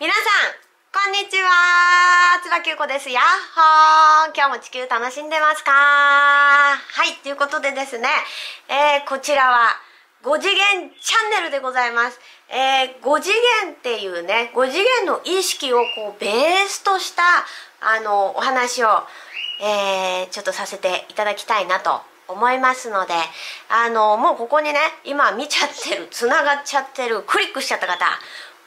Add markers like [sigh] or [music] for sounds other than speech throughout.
皆さんこんにちは。つばきゅうこです。やっほー。今日も地球楽しんでますか？はいということでですね、えー、こちらは5次元チャンネルでございます。えー、5次元っていうね5次元の意識をこうベースとしたあのお話を、えー、ちょっとさせていただきたいなと思いますのであのもうここにね今見ちゃってるつながっちゃってるクリックしちゃった方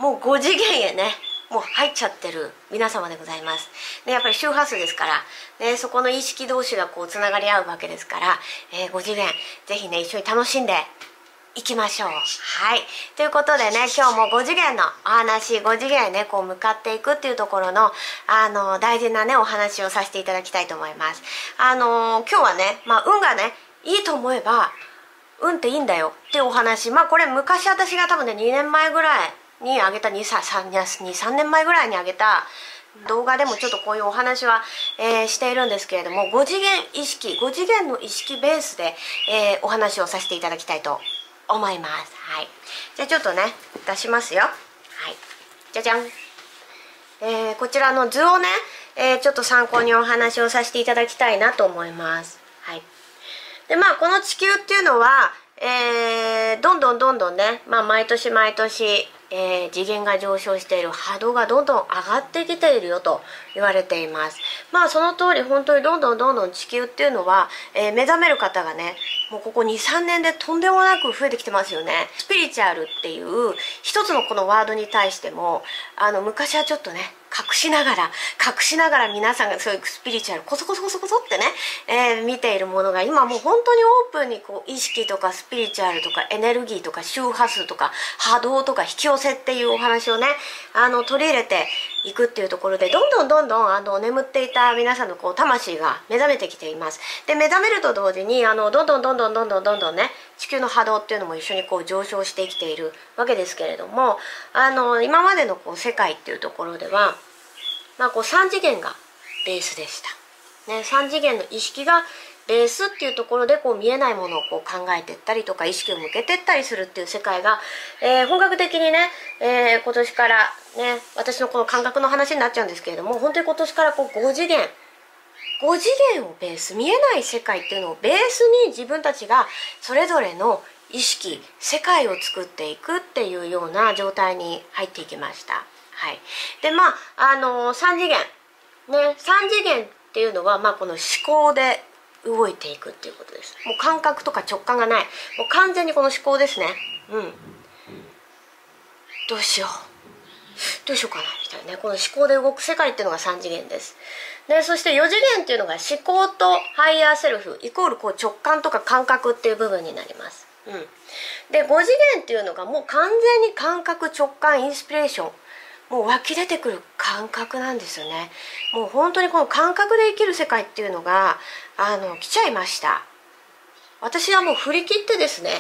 もう5次元へねもう入っちゃってる皆様でございます。でやっぱり周波数ですから、ね、そこの意識同士がこうつながり合うわけですから、えー、5次元ぜひね一緒に楽しんでいきましょう。はい。ということでね、今日も5次元のお話、5次元へね、こう向かっていくっていうところの、あの、大事なね、お話をさせていただきたいと思います。あの、今日はね、まあ、運がね、いいと思えば、運っていいんだよっていうお話。まあ、これ昔私が多分ね、2年前ぐらいにあげた、2、3, 2 3年前ぐらいにあげた、動画でもちょっとこういうお話は、えー、しているんですけれども5次元意識5次元の意識ベースで、えー、お話をさせていただきたいと思います。はい。じゃあちょっとね出しますよ。はい。じゃじゃん。えー、こちらの図をね、えー、ちょっと参考にお話をさせていただきたいなと思います。はい。でまあこの地球っていうのはえー、どんどんどんどんね、まあ、毎年毎年えー、次元が上昇している。波動がどんどん上がってきているよと言われています。まあその通り本当にどんどんどんどん地球っていうのは、えー、目覚める方がねもうここ23年でとんでもなく増えてきてますよね。スピリチュアルっていう一つのこのワードに対してもあの昔はちょっとね隠しながら隠しながら皆さんがそういうスピリチュアルコソコソコソコソってね、えー、見ているものが今もう本当にオープンにこう意識とかスピリチュアルとかエネルギーとか周波数とか波動とか引き寄せっていうお話をねあの取り入れていくっていうところでどんどんどんどんあの眠っていた皆さんのこう魂が目覚めてきています。で目覚めると同時にあのどんどんどんどんどんどんどんどんね地球の波動っていうのも一緒にこう上昇してきているわけですけれどもあの今までのこう世界っていうところではまあ、こう3次元がベースでした、ね、3次元の意識がベースっていうところでこう見えないものをこう考えていったりとか意識を向けていったりするっていう世界が、えー、本格的にね、えー、今年からね私のこの感覚の話になっちゃうんですけれども本当に今年からこう5次元5次元をベース見えない世界っていうのをベースに自分たちがそれぞれの意識世界を作っていくっていうような状態に入っていきました。はい、でまああのー、3次元。ね3次元っていうのは、まあ、この思考で動いていくっていうことですもう感覚とか直感がない。もう完全にこの思考ですね。うん。どうしよう。どうしようかなみたいなね。この思考で動く世界っていうのが3次元です。でそして4次元っていうのが思考とハイヤーセルフイコールこう直感とか感覚っていう部分になります。うん、で5次元っていうのがもう完全に感覚直感インスピレーションもう湧き出てくる感覚なんですよね。もう本当にこの感覚で生きる世界っていうのがあの来ちゃいました。私はもう振り切ってですね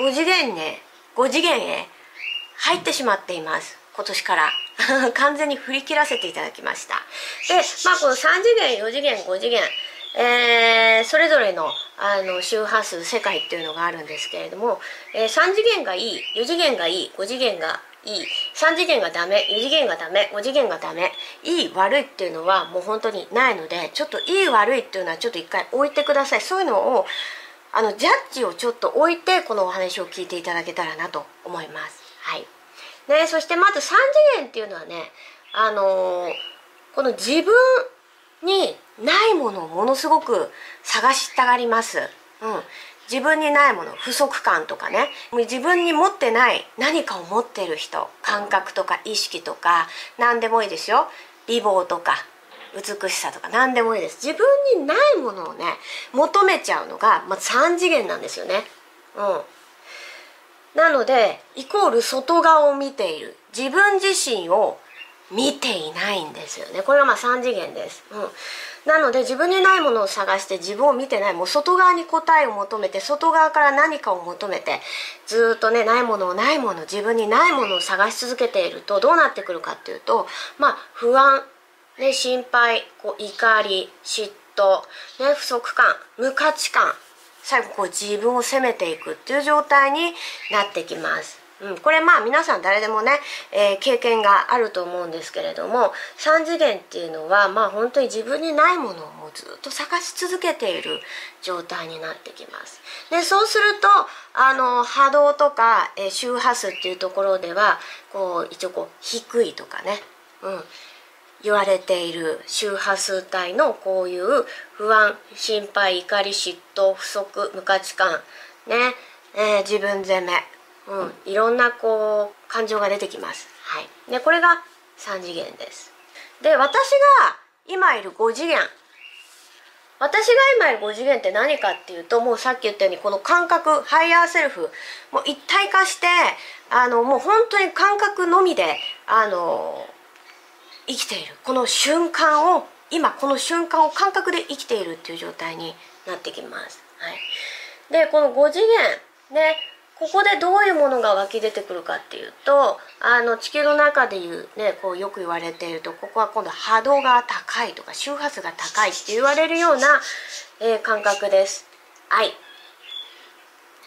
5次元ね5次元へ入ってしまっています。今年から。[laughs] 完全に振り切らせていただきました。でまあこの3次元4次元5次元えー、それぞれのあの周波数世界っていうのがあるんですけれども、えー、3次元がいい4次元がいい5次元がいい。3次元がダメ4次元がダメ5次元がダメ。いい悪いっていうのはもう本当にないのでちょっといい悪いっていうのはちょっと一回置いてください。そういうのをあのジャッジをちょっと置いてこのお話を聞いていただけたらなと思います。はい。ね、そしてまず3次元っていうのはね、あのー、この自分にないものをものすごく探したがります。うん。自分にないもの不足感とかね。自分に持ってない何かを持ってる人感覚とか意識とか何でもいいですよ。美貌とか美しさとか何でもいいです。自分にないものをね求めちゃうのが、まあ、3次元なんですよね。うん。なのでイコール外側を見ている。自分自身を見ていないんですよね。これがまあ3次元です、うん、なので自分にないものを探して自分を見てないもう外側に答えを求めて外側から何かを求めてずっとねないものをないもの自分にないものを探し続けているとどうなってくるかっていうとまあ不安、ね、心配こう怒り嫉妬、ね、不足感無価値観最後こう自分を責めていくっていう状態になってきます。うん、これまあ皆さん誰でもね、えー、経験があると思うんですけれども3次元っていうのはまあ本当に自分にないものをもうずっと探し続けている状態になってきます。でそうするとあの波動とか、えー、周波数っていうところではこう一応こう低いとかね、うん、言われている周波数帯のこういう不安心配怒り嫉妬不足無価値観ね、えー、自分責めうん、いろんなこう感情が出てきます。はい、でこれが3次元です。で私が今いる5次元私が今いる5次元って何かっていうともうさっき言ったようにこの感覚ハイヤーセルフもう一体化してあのもう本当に感覚のみであの生きているこの瞬間を今この瞬間を感覚で生きているっていう状態になってきます。はい、でこの5次元ねここでどういうものが湧き出てくるかっていうとあの地球の中でいうねこうよく言われているとここは今度波動が高いとか周波数が高いって言われるような、えー、感覚です。愛。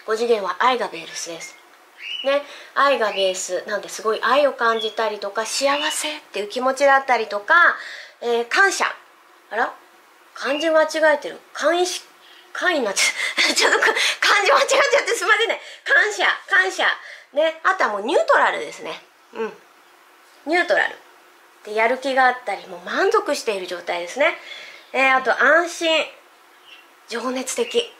5次元は愛がベースです。ね。愛がベースなんですごい愛を感じたりとか幸せっていう気持ちだったりとか、えー、感謝。あら？漢字間違えてる。感意識会になっちゃう。[laughs] ちょっと漢字間違っちゃってすいませんね。感謝感謝。ねあとはもうニュートラルですね。うん。ニュートラル。でやる気があったりもう満足している状態ですね。えー、あと安心。情熱的。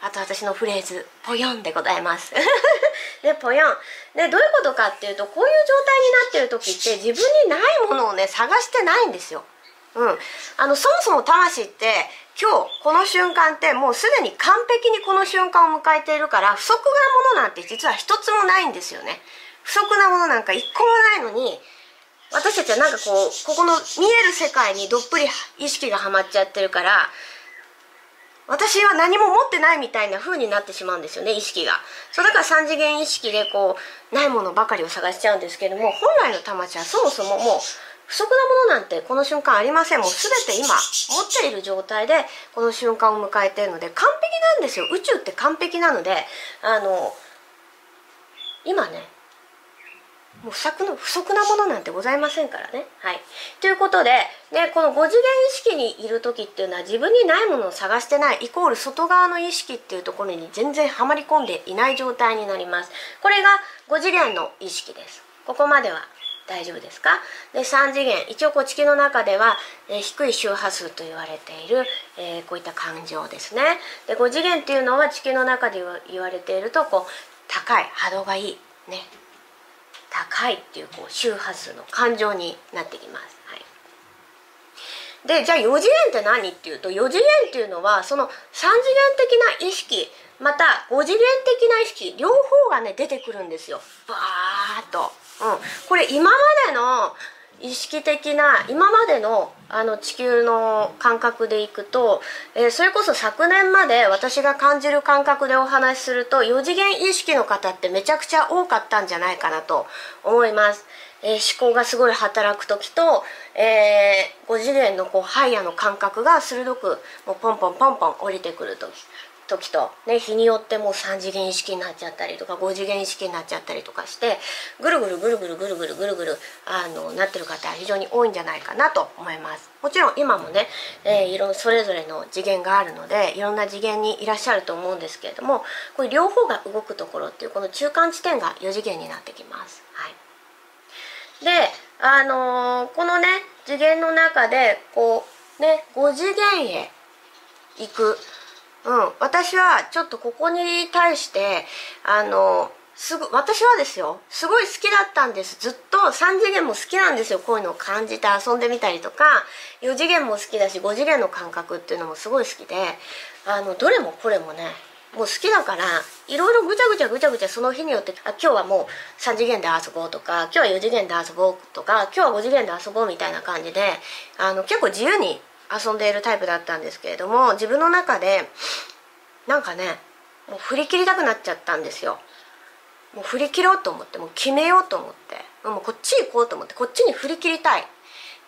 あと私のフレーズ「ぽよん」でございます。で [laughs] ぽよん。でどういうことかっていうとこういう状態になってる時って自分にないものをね探してないんですよ。うん、あのそもそも魂って今日この瞬間ってもうすでに完璧にこの瞬間を迎えているから不足なものなんて実は一つもないんですよね。不足なものなんか一個もないのに私たちはなんかこうここの見える世界にどっぷり意識がはまっちゃってるから私は何も持ってないみたいな風になってしまうんですよね意識が。そうだから3次元意識でこうないものばかりを探しちゃうんですけども本来の魂はそもそももう不足なものなんてこの瞬間ありませんもう全て今持っている状態でこの瞬間を迎えているので完璧なんですよ宇宙って完璧なのであの今ねもう不足の不足なものなんてございませんからね。はい、ということで、ね、この5次元意識にいる時っていうのは自分にないものを探してないイコール外側の意識っていうところに全然はまり込んでいない状態になります。これが5次元の意識です。ここまでは大丈夫ですか？で3次元。一応こう地球の中では、えー、低い周波数と言われている、えー、こういった感情ですね。で5次元っていうのは地球の中で言われているとこう高い波動がいいね。高いっていうこう周波数の感情になってきます。はい、でじゃあ4次元って何っていうと4次元っていうのはその3次元的な意識また5次元的な意識両方がね出てくるんですよ。バーッと。うん、これ今までの意識的な今までのあの地球の感覚でいくと、えー、それこそ昨年まで私が感じる感覚でお話しすると4次元意識の方ってめちゃくちゃ多かったんじゃないかなと思います。えー、思考がすごい働く時と、えー、5次元のこうハイヤーの感覚が鋭くもうポンポンポンポン降りてくる時時と、ね、日によってもう3次元意識になっちゃったりとか5次元意識になっちゃったりとかしてぐるぐるぐるぐるぐるぐるぐるぐるあのなってる方は非常に多いんじゃないかなと思います。もちろん今もね、えー、いろそれぞれの次元があるのでいろんな次元にいらっしゃると思うんですけれどもこれ両方が動くところっていうこの中間地点が4次元になってきます。はい、であのー、このね次元の中でこうね5次元へ行くうん、私はちょっとここに対してあのすぐ私はですよすごい好きだったんです。ずっと3次元も好きなんですよ。こういうのを感じて遊んでみたりとか4次元も好きだし5次元の感覚っていうのもすごい好きであのどれもこれもねもう好きだからいろいろぐちゃぐちゃぐちゃぐちゃその日によってあ今日はもう3次元で遊ぼうとか今日は4次元で遊ぼうとか今日は5次元で遊ぼうみたいな感じであの結構自由に遊んでいるタイプだったんですけれども自分の中でなんかねもう振り切りたくなっちゃったんですよ。もう振り切ろうと思ってもう決めようと思ってもうこっち行こうと思ってこっちに振り切りたいっ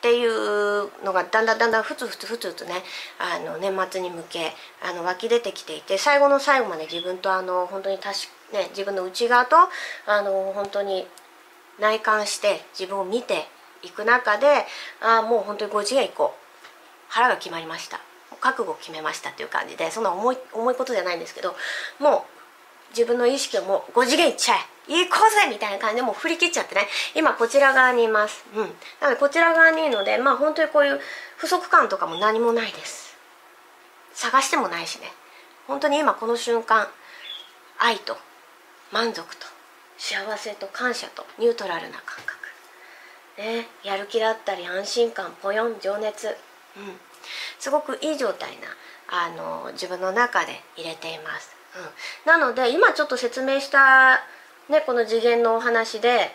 ていうのがだんだんだんだんふつふつふつふつねあの年末に向けあの湧き出てきていて最後の最後まで自分とあの本当に確ね自分の内側とあの本当に内観して自分を見ていく中であもう本当に5次元行こう腹が決まりました。覚悟を決めましたっていう感じでそんな重い重いことじゃないんですけどもう自分の意識をもう5次元いっちゃえ。行こうぜみたいな感じでもう振り切っちゃってね。今こちら側にいます。うん。なのでこちら側にいるのでまあ本当にこういう不足感とかも何もないです。探してもないしね。本当に今この瞬間愛と満足と幸せと感謝とニュートラルな感覚。ね。やる気だったり安心感ポヨン情熱。うん。すごくいい状態なあの自分の中で入れています、うん、なので今ちょっと説明したねこの次元のお話で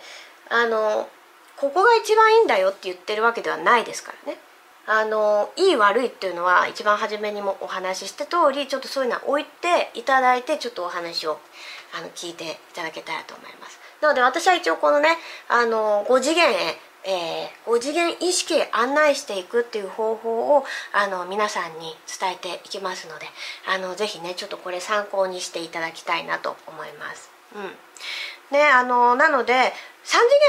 あのここが一番いいんだよって言ってるわけではないですからね。あのいい悪いっていうのは一番初めにもお話しした通りちょっとそういうのは置いていただいてちょっとお話をあの聞いていただけたらと思います。なので私は一応このねあの5次元へえー、5次元意識へ案内していくっていう方法をあの皆さんに伝えていきますのであのぜひねちょっとこれ参考にしていただきたいなと思います。うんね、あのなので3次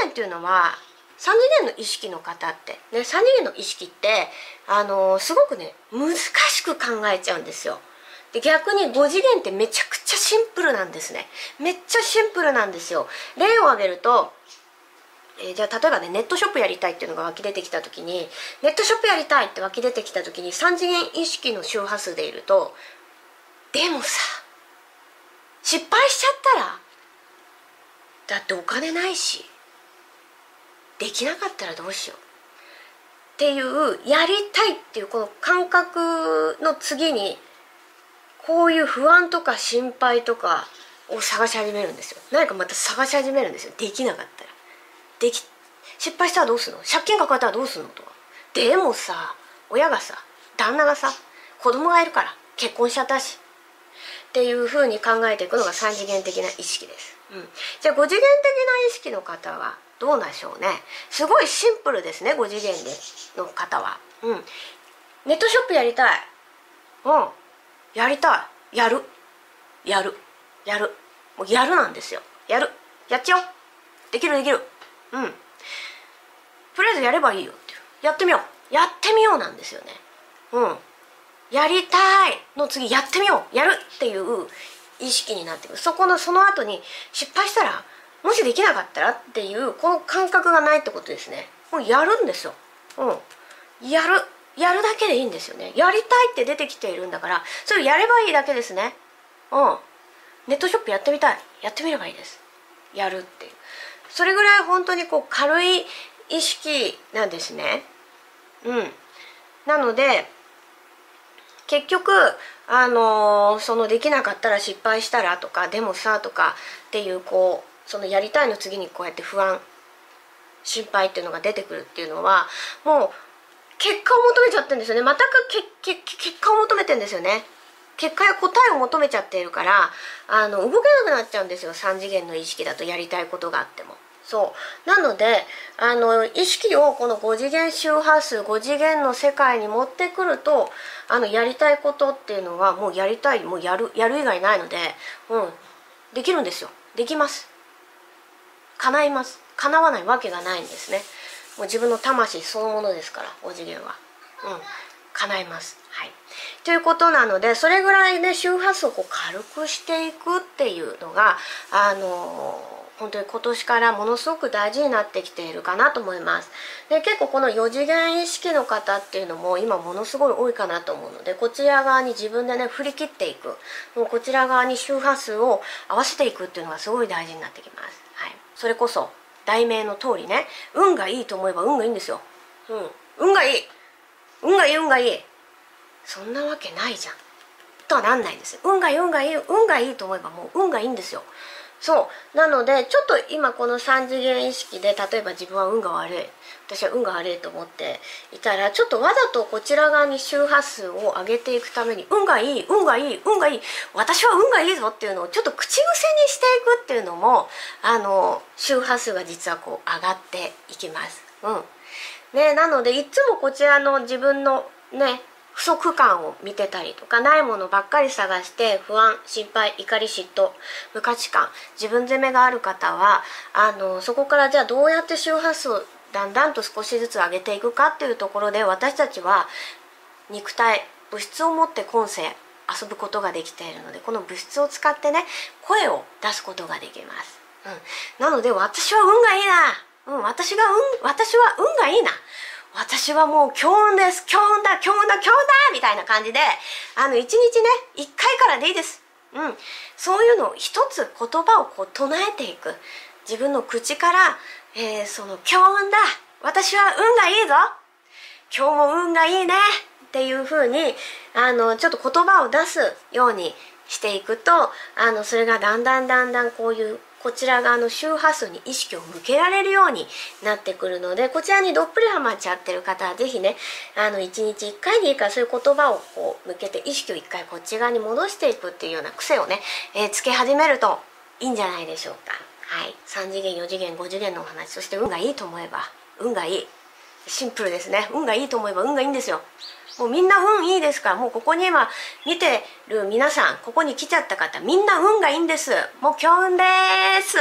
元っていうのは3次元の意識の方って、ね、3次元の意識ってあのすごくね難しく考えちゃうんですよ。で逆に5次元ってめちゃくちゃシンプルなんですねめっちゃシンプルなんですよ例を挙げるとえー、じゃあ例えばねネットショップやりたいっていうのが湧き出てきた時にネットショップやりたいって湧き出てきた時に3次元意識の周波数でいるとでもさ失敗しちゃったらだってお金ないしできなかったらどうしよう。っていうやりたいっていうこの感覚の次にこういう不安とか心配とかを探し始めるんですよ。何かまた探し始めるんですよ。できなかったら。でき失敗したらどうすんの？借金抱えたらどうすんのと。かでもさ親がさ旦那がさ子供がいるから結婚しちゃったし。っていうふうに考えていくのが3次元的な意識です、うん、じゃあ5次元的な意識の方はどうなんでしょうね。すごいシンプルですね5次元での方は。うん。ネットショップやりたい。うん。やりたい。やる。やる。やる。もうやるなんですよ。やる。やっちゃおう。できるできる。うん。とりあえずやればいいよっていう。やってみよう。やってみようなんですよね。うん。やりたいの次やってみよう。やるっていう意識になってくる。そこのその後に失敗したらもしできなかったらっていうこの感覚がないってことですね。もうやるんですよ。うん。やる。やるだけでいいんですよね。やりたいって出てきているんだからそれをやればいいだけですね。うん。ネットショップやってみたい。やってみればいいです。やるっていう。それぐらい本当にこう軽い意識なんですね。うん、なので結局あのー、そのできなかったら失敗したらとかでもさとかっていうこうそのやりたいの次にこうやって不安心配っていうのが出てくるっていうのはもう結果を求めちゃってるんですよね全くけけ結果を求めてんですよね結果や答えを求めちゃっているからあの動けなくなっちゃうんですよ3次元の意識だとやりたいことがあっても。そう。なのであの意識をこの5次元周波数5次元の世界に持ってくるとあのやりたいことっていうのはもうやりたいもうやるやる以外ないので、うん、できるんですよ。できます。叶います。叶わないわけがないんですね。もう自分の魂そのものですから5次元は。うん。叶います。はい。ということなのでそれぐらいね周波数をこう軽くしていくっていうのがあのー本当に今年からものすごく大事になってきているかなと思います。で結構この4次元意識の方っていうのも今ものすごい多いかなと思うのでこちら側に自分でね振り切っていく。もうこちら側に周波数を合わせていくっていうのがすごい大事になってきます、はい、それこそ題名の通りね運がいいと思えば運がいいんですよ、うん、運がいい。運がいい運がいい。そんなわけないじゃん。とはなんないんです運がいい運がいい運がいいと思えばもう運がいいんですよ。そう。なのでちょっと今この3次元意識で例えば自分は運が悪い。私は運が悪いと思っていたらちょっとわざとこちら側に周波数を上げていくために運がいい運がいい運がいい私は運がいいぞっていうのをちょっと口癖にしていくっていうのもあの周波数が実はこう上がっていきます。うん。ねなのでいつもこちらの自分のね不足感を見てたりとかないものばっかり探して不安心配怒り嫉妬無価値観自分責めがある方はあのそこからじゃあどうやって周波数をだんだんと少しずつ上げていくかっていうところで私たちは肉体物質を持って今世遊ぶことができているのでこの物質を使ってね声を出すことができます、うん、なので私は運がいいな、うん、私が運私は運がいいな。私はもう強運です。強運だ強運だ強運だみたいな感じであの一日ね一回からでいいです。うん。そういうのを一つ言葉をこう唱えていく。自分の口から、えー、その強運だ。私は運がいいぞ。今日も運がいいね。っていう風にあのちょっと言葉を出すようにしていくとあのそれがだんだんだんだんこういうこちら側の周波数に意識を向けられるようになってくるのでこちらにどっぷりハマっちゃってる方は是非ねあの1日1回でいいからそういう言葉をこう向けて意識を1回こっち側に戻していくっていうような癖をね、えー、つけ始めるといいんじゃないでしょうか。はい、3次元4次元5次元のお話そして運がいいと思えば運がいいシンプルですね。運がいいと思えば運がいいんですよ。もうみんな運いいですからもうここに今見てる皆さんここに来ちゃった方みんな運がいいんです。もう強運です。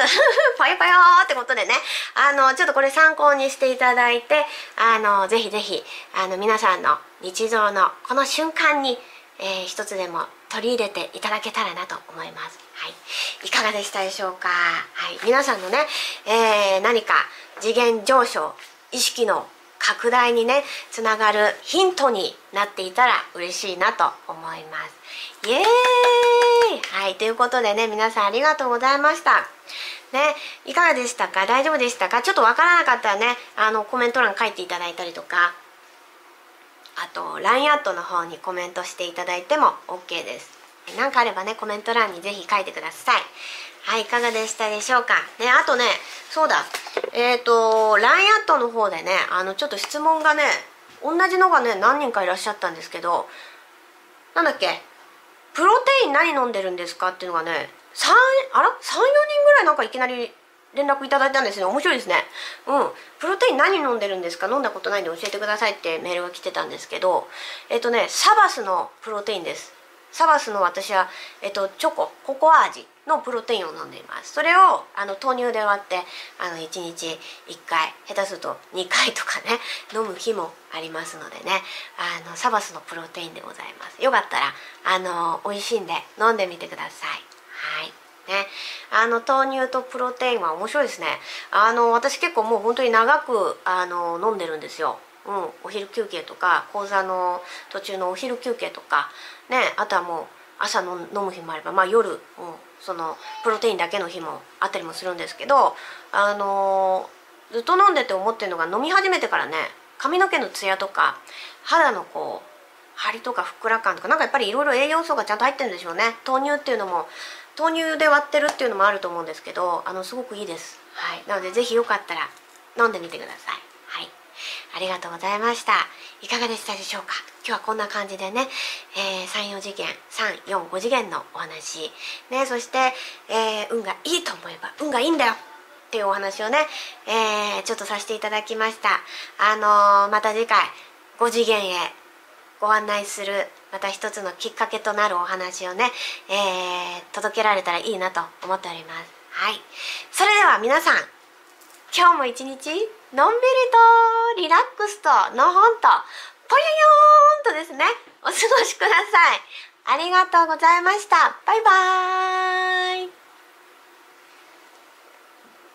ぽよぽよってことでね。あのちょっとこれ参考にしていただいてあのぜひぜひあの皆さんの日常のこの瞬間に、えー、一つでも取り入れていただけたらなと思います。はい、いかがでしたでしょうか？はい、皆さんのね、えー、何か次元上昇意識の拡大にねつながるヒントになっていたら嬉しいなと思います。イエーイ！はいということでね皆さんありがとうございました。ねいかがでしたか？大丈夫でしたか？ちょっとわからなかったらねあのコメント欄書いていただいたりとかあと LINE アットの方にコメントしていただいても OK です。何かあればねコメント欄にぜひ書いてください。はいいかがでしたでしょうか？ねあとねそうだ。えっ、ー、と LINE アットの方でねあのちょっと質問がね同じのがね何人かいらっしゃったんですけどなんだっけ？プロテイン何飲んでるんですかっていうのがね3あら？34人ぐらいなんかいきなり連絡いただいたんですね。面白いですね。うん。プロテイン何飲んでるんですか？飲んだことないんで教えてくださいってメールが来てたんですけどえっ、とねサバスのプロテインです。サバスの私は、えっと、チョコココア味のプロテインを飲んでいます。それをあの豆乳で割ってあの1日1回下手すると2回とかね飲む日もありますのでねあのサバスのプロテインでございます。よかったらあの美味しいんで飲んでみてください。はい。ね、あの豆乳とプロテインは面白いですね。あの私結構もう本当に長くあの飲んでるんですよ。うん、お昼休憩とか講座の途中のお昼休憩とかねあとはもう朝の飲む日もあれば、まあ、夜、うん、そのプロテインだけの日もあったりもするんですけどあのー、ずっと飲んでて思ってるのが飲み始めてからね髪の毛のツヤとか肌のこう張りとかふっくら感とかなんかやっぱりいろいろ栄養素がちゃんと入ってるんでしょうね。豆乳っていうのも豆乳で割ってるっていうのもあると思うんですけどあのすごくいいです。はい。なので是非よかったら飲んでみてください。ありがとうございました。いかがでしたでしょうか？今日はこんな感じでね、えー、34次元345次元のお話ね。そして、えー、運がいいと思えば運がいいんだよっていうお話をね、えー、ちょっとさせていただきました。あの、また次回5次元へご案内するまた一つのきっかけとなるお話をね、え、届けられたらいいなと思っております。はい。それでは皆さん今日も一日のんびりとリラックスとのほんとぽよよーんとですね。お過ごしください。ありがとうございました。バイバーイ。